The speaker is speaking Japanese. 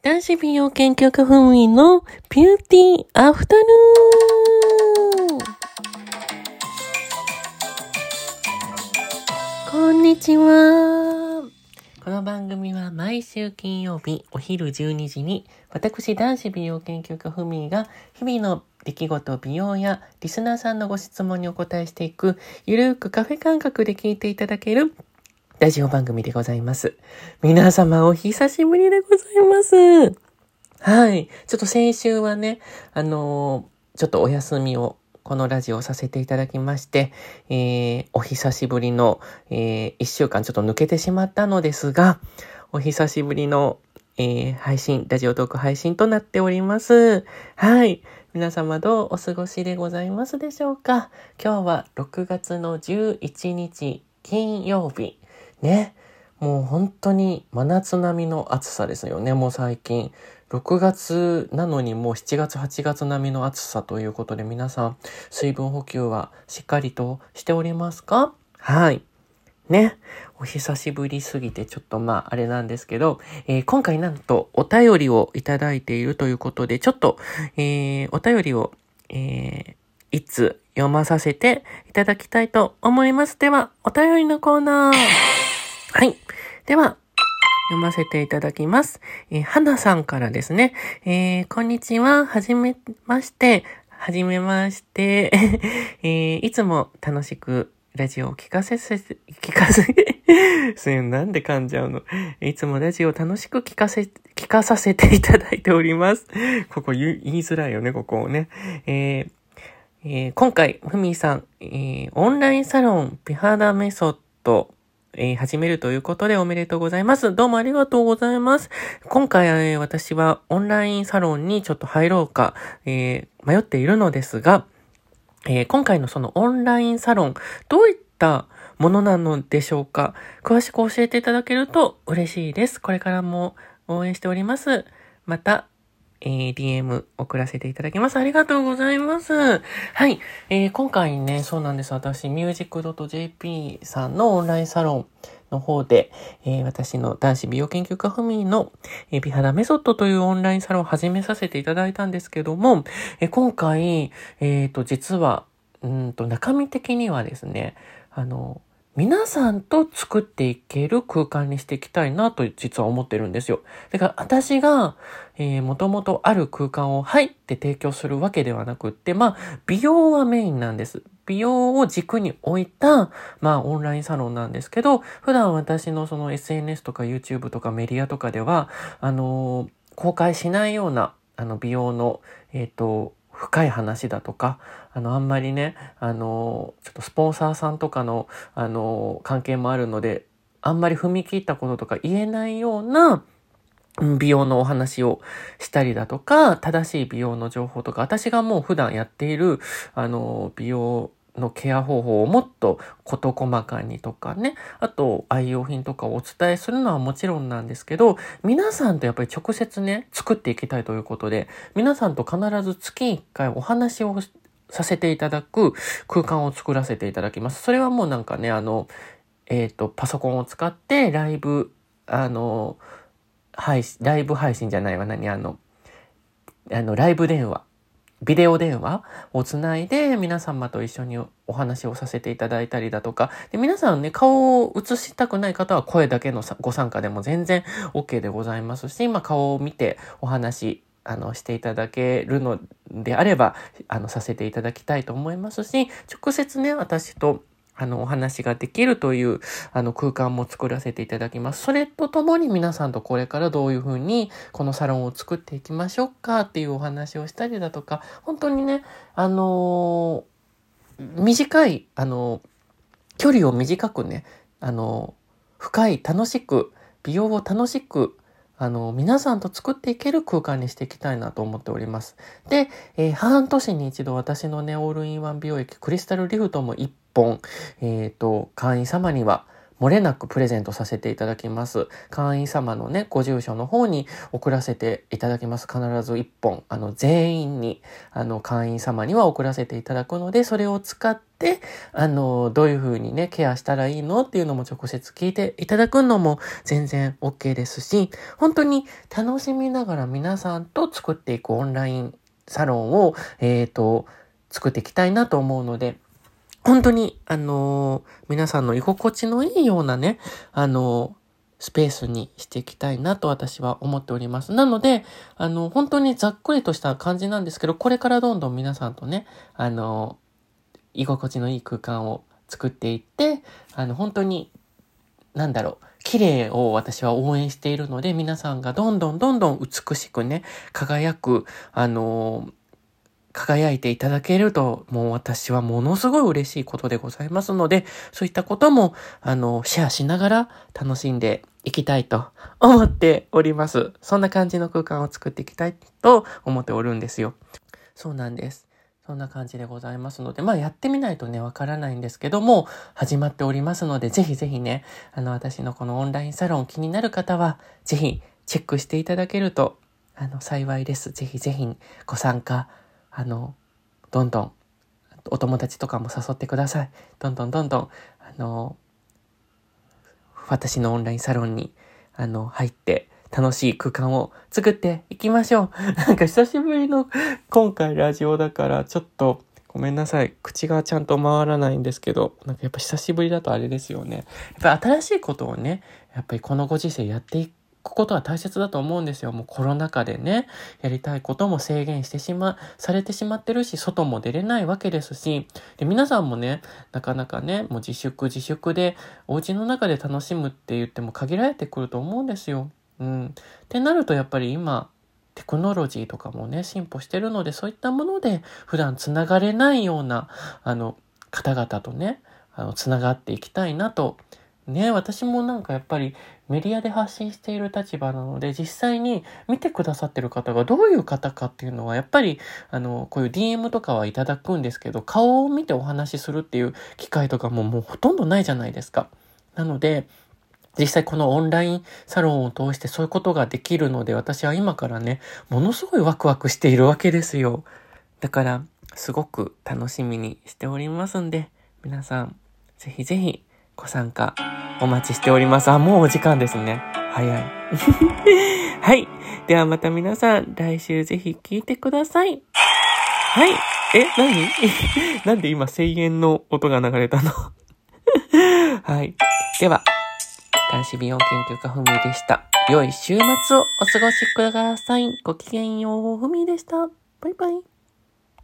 男子美容研究家ふみのビューティーアフタヌーンこんにちは。この番組は毎週金曜日お昼12時に私男子美容研究家ふみが日々の出来事美容やリスナーさんのご質問にお答えしていくゆるくカフェ感覚で聞いていただけるラジオ番組でございます。皆様お久しぶりでございます。はい。ちょっと先週はね、あのー、ちょっとお休みをこのラジオをさせていただきまして、えー、お久しぶりの、えー、一週間ちょっと抜けてしまったのですが、お久しぶりの、えー、配信、ラジオトーク配信となっております。はい。皆様どうお過ごしでございますでしょうか？今日は6月の11日金曜日。ね。もう本当に真夏並みの暑さですよね、もう最近。6月なのにもう7月8月並みの暑さということで皆さん水分補給はしっかりとしておりますか？はい。ね。お久しぶりすぎてちょっとまああれなんですけど、えー、今回なんとお便りをいただいているということで、ちょっと、えー、お便りを、えー、いつ読まさせていただきたいと思います。では、お便りのコーナー。はい。では、読ませていただきます。えー、花さんからですね。えー、こんにちは。はじめまして。はじめまして。えー、いつも楽しくラジオを聞かせせ、聞かせ、すいなんで噛んじゃうの？いつもラジオを楽しく聞かせ、聞かさせていただいております。ここ言いづらいよね、ここをね。えーえー、今回、ふみさん、えー、オンラインサロン美肌メソッドえー、始めるということでおめでとうございます。どうもありがとうございます。今回、えー、私はオンラインサロンにちょっと入ろうか、えー、迷っているのですが、え今回のそのオンラインサロン、どういったものなのでしょうか？詳しく教えていただけると嬉しいです。これからも応援しております。また、えー、DM 送らせていただきます。ありがとうございます。はい。えー、今回ね、そうなんです。私、music.jp さんのオンラインサロンの方で、えー、私の男子美容研究家ふみの、えー、美肌メソッドというオンラインサロンを始めさせていただいたんですけども、えー、今回、えっ、と、実は、うんと、中身的にはですね、あの、皆さんと作っていける空間にしていきたいなと実は思ってるんですよ。だから私が、えー、もともとある空間を入って提供するわけではなくって、まあ、美容はメインなんです。美容を軸に置いた、まあ、オンラインサロンなんですけど、普段私のその SNS とか YouTube とかメディアとかでは、あのー、公開しないような、あの、美容の、えっ、ー、と、深い話だとか、あの、あんまりね、あの、ちょっとスポンサーさんとかの、あの、関係もあるので、あんまり踏み切ったこととか言えないような、美容のお話をしたりだとか、正しい美容の情報とか、私がもう普段やっている、あの、美容のケア方法をもっと事細かにとかね、あと愛用品とかをお伝えするのはもちろんなんですけど、皆さんとやっぱり直接ね、作っていきたいということで、皆さんと必ず月1回お話をさせていただく空間を作らせていただきます。それはもうなんかね、あの、えっ、ー、と、パソコンを使ってライブ、あの、配信、ライブ配信じゃないわ、何、あの、あの、ライブ電話ビデオ電話をつないで皆様と一緒にお話をさせていただいたりだとか、で皆さんね、顔を映したくない方は声だけのご参加でも全然 OK でございますし、まあ、顔を見てお話、あの、していただけるのであれば、あの、させていただきたいと思いますし、直接ね、私とあの、お話ができるという、あの、空間も作らせていただきます。それとともに皆さんとこれからどういうふうに、このサロンを作っていきましょうかっていうお話をしたりだとか、本当にね、あのー、短い、あのー、距離を短くね、あのー、深い、楽しく、美容を楽しく、あの、皆さんと作っていける空間にしていきたいなと思っております。で、えー、半年に一度私のね、オールインワン美容液クリスタルリフトも1本、えっ、ー、と、会員様には漏れなくプレゼントさせていただきます。会員様のね、ご住所の方に送らせていただきます。必ず1本、あの、全員に、あの、会員様には送らせていただくので、それを使って、あの、どういう風にね、ケアしたらいいのっていうのも直接聞いていただくのも全然 OK ですし、本当に楽しみながら皆さんと作っていくオンラインサロンを、えっ、ー、と、作っていきたいなと思うので、本当に、あのー、皆さんの居心地のいいようなね、あのー、スペースにしていきたいなと私は思っております。なので、あの、本当にざっくりとした感じなんですけど、これからどんどん皆さんとね、あの、居心地のいい空間を作っていって、あの、本当に、なんだろう、綺麗を私は応援しているので、皆さんがどんどんどんどん美しくね、輝く、あの、輝いていただけると、もう私はものすごい嬉しいことでございますので、そういったことも、あの、シェアしながら楽しんでいきたいと思っております。そんな感じの空間を作っていきたいと思っておるんですよ。そうなんです。そんな感じでございますので、まあやってみないとね、わからないんですけども、始まっておりますので、ぜひぜひね、あの、私のこのオンラインサロン気になる方は、ぜひチェックしていただけると、あの、幸いです。ぜひぜひご参加あの、どんどん、お友達とかも誘ってください。どんどんどんどん、あの、私のオンラインサロンに、あの、入って、楽しい空間を作っていきましょう。なんか久しぶりの今回ラジオだからちょっとごめんなさい。口がちゃんと回らないんですけど、なんかやっぱ久しぶりだとあれですよね。やっぱ新しいことをね、やっぱりこのご時世やっていくことは大切だと思うんですよ。もうコロナ禍でね、やりたいことも制限してしま、されてしまってるし、外も出れないわけですし、で、皆さんもね、なかなかね、もう自粛自粛で、お家の中で楽しむって言っても限られてくると思うんですよ。うん。ってなるとやっぱり今、テクノロジーとかもね、進歩してるので、そういったもので普段つながれないような、あの、方々とね、あの、つながっていきたいなとね、私もなんかやっぱりメディアで発信している立場なので、実際に見てくださってる方がどういう方かっていうのは、やっぱり、あの、こういう DM とかはいただくんですけど、顔を見てお話しするっていう機会とかももうほとんどないじゃないですか。なので、実際このオンラインサロンを通してそういうことができるので、私は今からね、ものすごいワクワクしているわけですよ。だから、すごく楽しみにしておりますんで、皆さん、ぜひぜひご参加お待ちしております。あ、もうお時間ですね。早い。はい。ではまた皆さん、来週ぜひ聞いてください。はい。え、何？なんで今声援の音が流れたの？はい。では、男子美容研究家ふみでした。良い週末をお過ごしください。ごきげんよう、ふみでした。バイバイ。